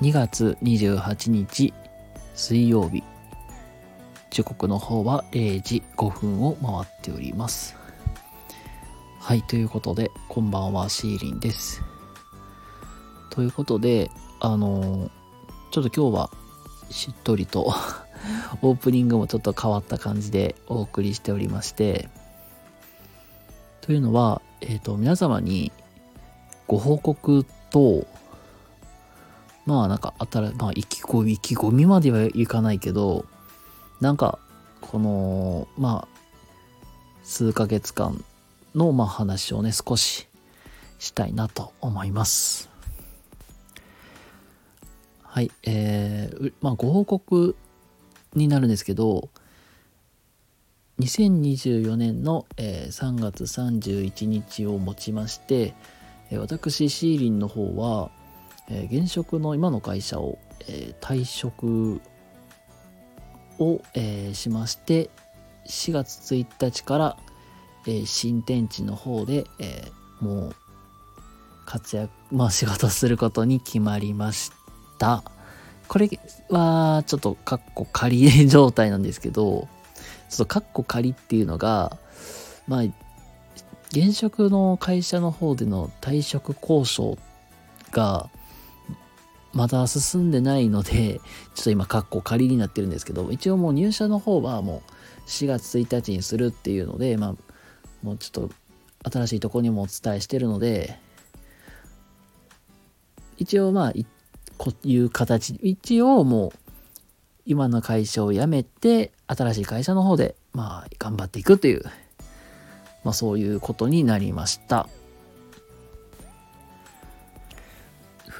2月28日水曜日。時刻の方は0時5分を回っております。はいということでこんばんはシーリンです。ということであのちょっと今日はしっとりと オープニングもちょっと変わった感じでお送りしておりましてというのは、えっ、ー、と皆様にご報告とまあなんか新まあ意気込み意気込みまではいかないけどなんかこのまあ数ヶ月間のまあ話をね少ししたいなと思います。はいえー、まあご報告になるんですけど2024年の、えー、3月31日をもちまして、私シーリンの方は、えー、現職の今の会社を、え退職を、えしまして4月1日から、え新天地の方で、えもう活躍まあ仕事することに決まりました。これはちょっとカッコ仮状態なんですけどちょっとカッコ仮っていうのがまあ現職の会社の方での退職交渉がまだ進んでないので、ちょっと今、カッコ仮になってるんですけど、一応もう入社の方はもう4月1日にするっていうので、まあ、もうちょっと新しいとこにもお伝えしてるので、一応まあ、こういう形、一応もう、今の会社を辞めて、新しい会社の方で、まあ、頑張っていくという、まあそういうことになりました。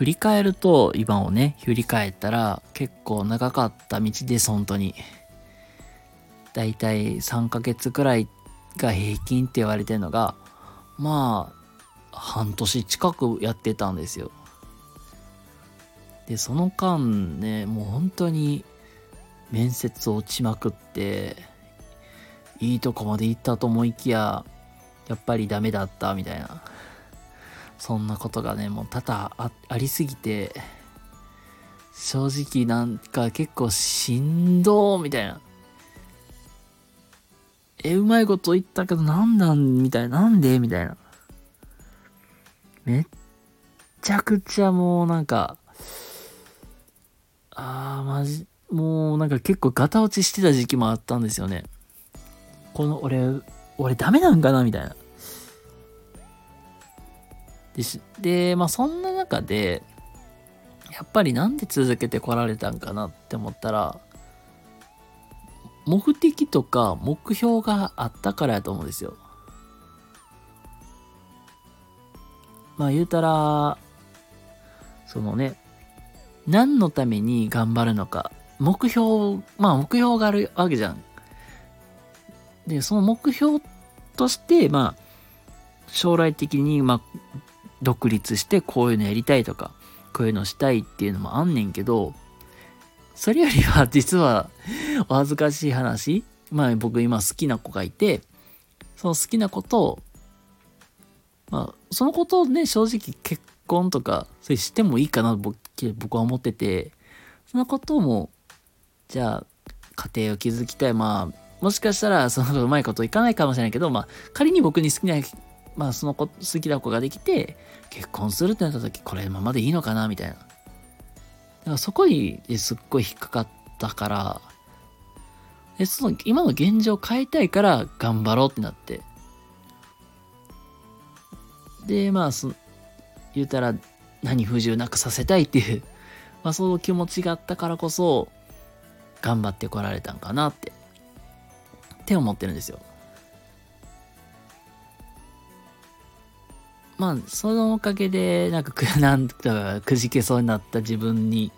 振り返ると今をね振り返ったら結構長かった道です本当に。だいたい3ヶ月くらいが平均って言われてるのがまあ半年近くやってたんですよ。でその間ねもう本当に面接落ちまくっていいとこまで行ったと思いきややっぱりダメだったみたいな。そんなことがね、もう多々あありすぎて、正直なんか結構しんどーみたいな。え、うまいこと言ったけどなんなんみたいな。なんでみたいな。めっちゃくちゃもうなんか、あー、マジ、もうなんか結構ガタ落ちしてた時期もあったんですよね。この俺、俺ダメなんかなみたいな。でで、まあそんな中で、やっぱりなんで続けてこられたんかなって思ったら、目的とか目標があったからやと思うんですよ。まあ言うたら、そのね、何のために頑張るのか、目標、まあ目標があるわけじゃん。で、その目標として、まあ、将来的に、まあ、独立してこういうのやりたいとか、こういうのしたいっていうのもあんねんけど、それよりは実はお恥ずかしい話、まあ僕今好きな子がいて、その好きな子と、まあそのことをね、正直結婚とか、それしてもいいかな僕僕は思ってて、そのことも、じゃあ家庭を築きたい、まあもしかしたらそのうまいこといかないかもしれないけど、まあ仮に僕に好きなまあその子、好きな子ができて、結婚するってなった時、これままでいいのかなみたいな。だからそこにすっごい引っかかったから、で、その今の現状を変えたいから頑張ろうってなって。で、まあ、そ言うたら何不自由なくさせたいっていう、まあそういう気持ちがあったからこそ、頑張ってこられたんかなって、って思ってるんですよ。まあ、そのおかげで、なんか、なんか、くじけそうになった自分に、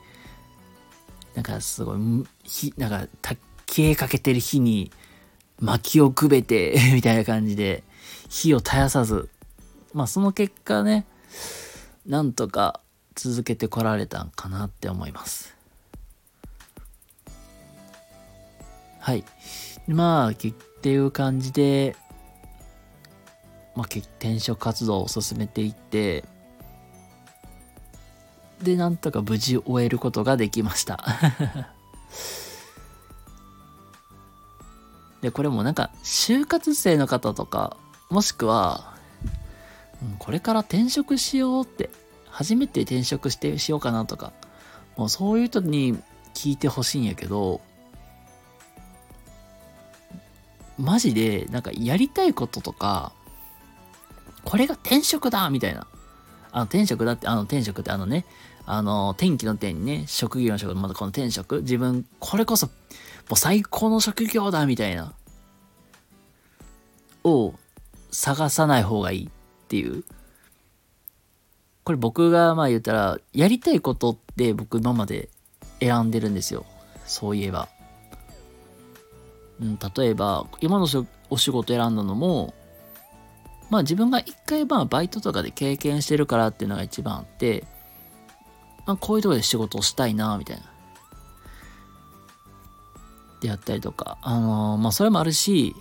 なんか、すごい、ひ、なんか、た、消えかけてる火に、薪をくべて みたいな感じで、火を絶やさず、まあ、その結果ね、なんとか続けてこられたんかなって思います。はい。まあ、っていう感じで、まあ、転職活動を進めていってで、なんとか無事終えることができました。で、これもなんか、就活生の方とか、もしくは、これから転職しようって、初めて転職してしようかなとか、もうそういう人に聞いてほしいんやけど、マジで、なんかやりたいこととか、これが転職だみたいな。あの、転職だって、あの、転職ってあのね、あの、天気の点にね、職業の職、またこの転職、自分、これこそ、もう最高の職業だみたいな、を探さない方がいいっていう。これ僕がまあ言ったら、やりたいことって僕今まで選んでるんですよ。そういえば。うん、例えば、今のお仕事選んだのも、まあ自分が一回まあバイトとかで経験してるからっていうのが一番あって、まあこういうとこで仕事をしたいな、みたいな。であったりとか、あのー、まあそれもあるし、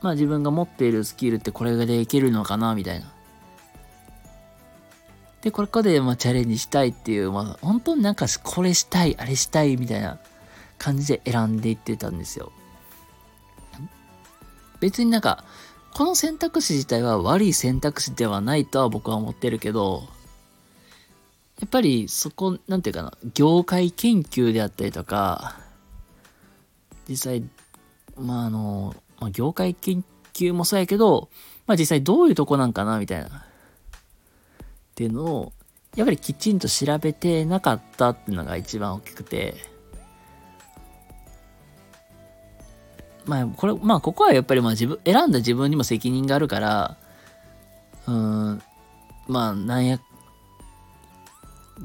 まあ自分が持っているスキルってこれでいけるのかな、みたいな。で、これこでまあチャレンジしたいっていう、まあ本当になんかこれしたい、あれしたいみたいな感じで選んでいってたんですよ。別になんか、この選択肢自体は悪い選択肢ではないとは僕は思ってるけど、やっぱりそこ、なんていうかな、業界研究であったりとか、実際、まああの、まあ、業界研究もそうやけど、まあ実際どういうとこなんかな、みたいな。っていうのを、やっぱりきちんと調べてなかったっていうのが一番大きくて、まあ、これ、まあ、ここはやっぱりまあ自分、選んだ自分にも責任があるから、うん、まあ、なんや、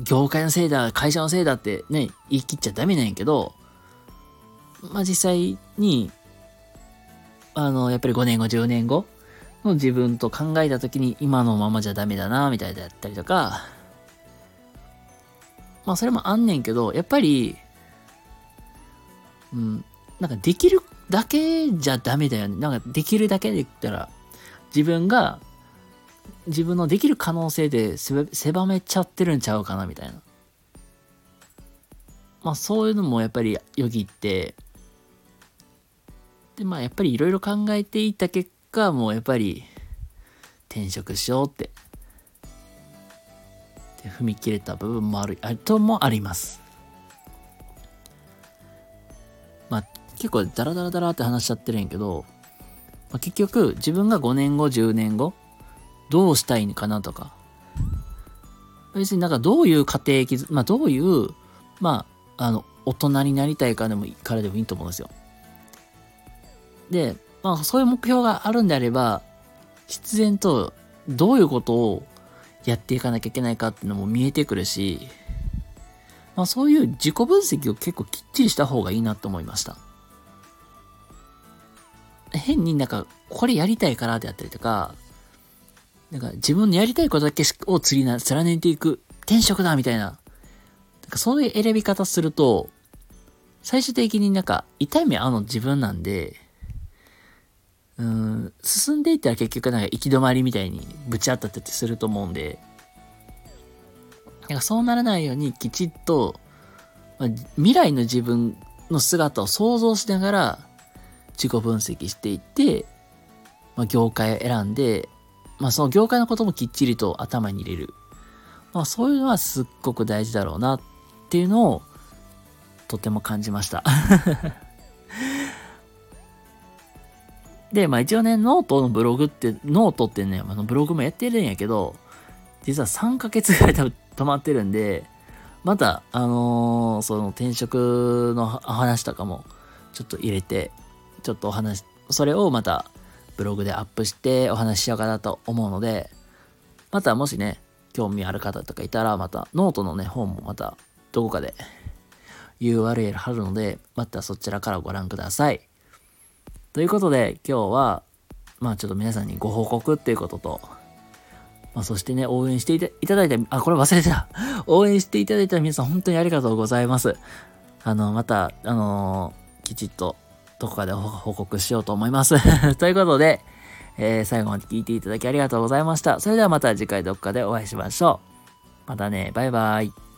業界のせいだ、会社のせいだってね、言い切っちゃダメなんやけど、まあ実際に、あの、やっぱり5年後、10年後の自分と考えた時に今のままじゃダメだな、みたいだったりとか、まあそれもあんねんけど、やっぱり、うん、なんかできるだけじゃダメだよね。なんかできるだけで言ったら、自分が、自分のできる可能性で狭めちゃってるんちゃうかな、みたいな。まあそういうのもやっぱりよぎって、で、まあやっぱりいろいろ考えていった結果、もうやっぱり転職しようって、で踏み切れた部分もある、あともあります。まあ結構ダラダラダラって話しちゃってるんやけど、まあ、結局自分が5年後、10年後、どうしたいのかなとか、別になんかどういう家庭築、まあどういう、まあ、あの、大人になりたいかでも、からでもいいと思うんですよ。で、まあそういう目標があるんであれば、必然とどういうことをやっていかなきゃいけないかっていうのも見えてくるし、まあそういう自己分析を結構きっちりした方がいいなと思いました。変になんか、これやりたいからであったりとか、なんか自分のやりたいことだけを釣りな、貫いていく、転職だみたいな。なんかそういう選び方すると、最終的になんか、痛い目合うの自分なんで、うん、進んでいったら結局なんか行き止まりみたいにぶち当たっててすると思うんで、なんかそうならないようにきちっと、まあ、未来の自分の姿を想像しながら、自己分析していって、まあ、業界を選んで、まあ、その業界のこともきっちりと頭に入れる。まあ、そういうのはすっごく大事だろうなっていうのを、とても感じました で、まあ一応ね、ノートのブログって、ノートってね、あのブログもやってるんやけど、実は3ヶ月ぐらい多分止まってるんで、また、あのー、その転職の話とかもちょっと入れてちょっとお話、それをまたブログでアップしてお話ししようかなと思うので、またもしね、興味ある方とかいたら、またノートのね、本もまたどこかで URL 貼るので、またそちらからご覧ください。ということで、今日は、まあちょっと皆さんにご報告っていうことと、まあそしてね、応援していただいて、あ、これ忘れてた。応援していただいた皆さん本当にありがとうございます。あの、また、あのー、きちっとどこかで報告しようと思います ということで、えー、最後まで聞いていただきありがとうございました。それではまた次回どこかでお会いしましょう。またね、バイバイ。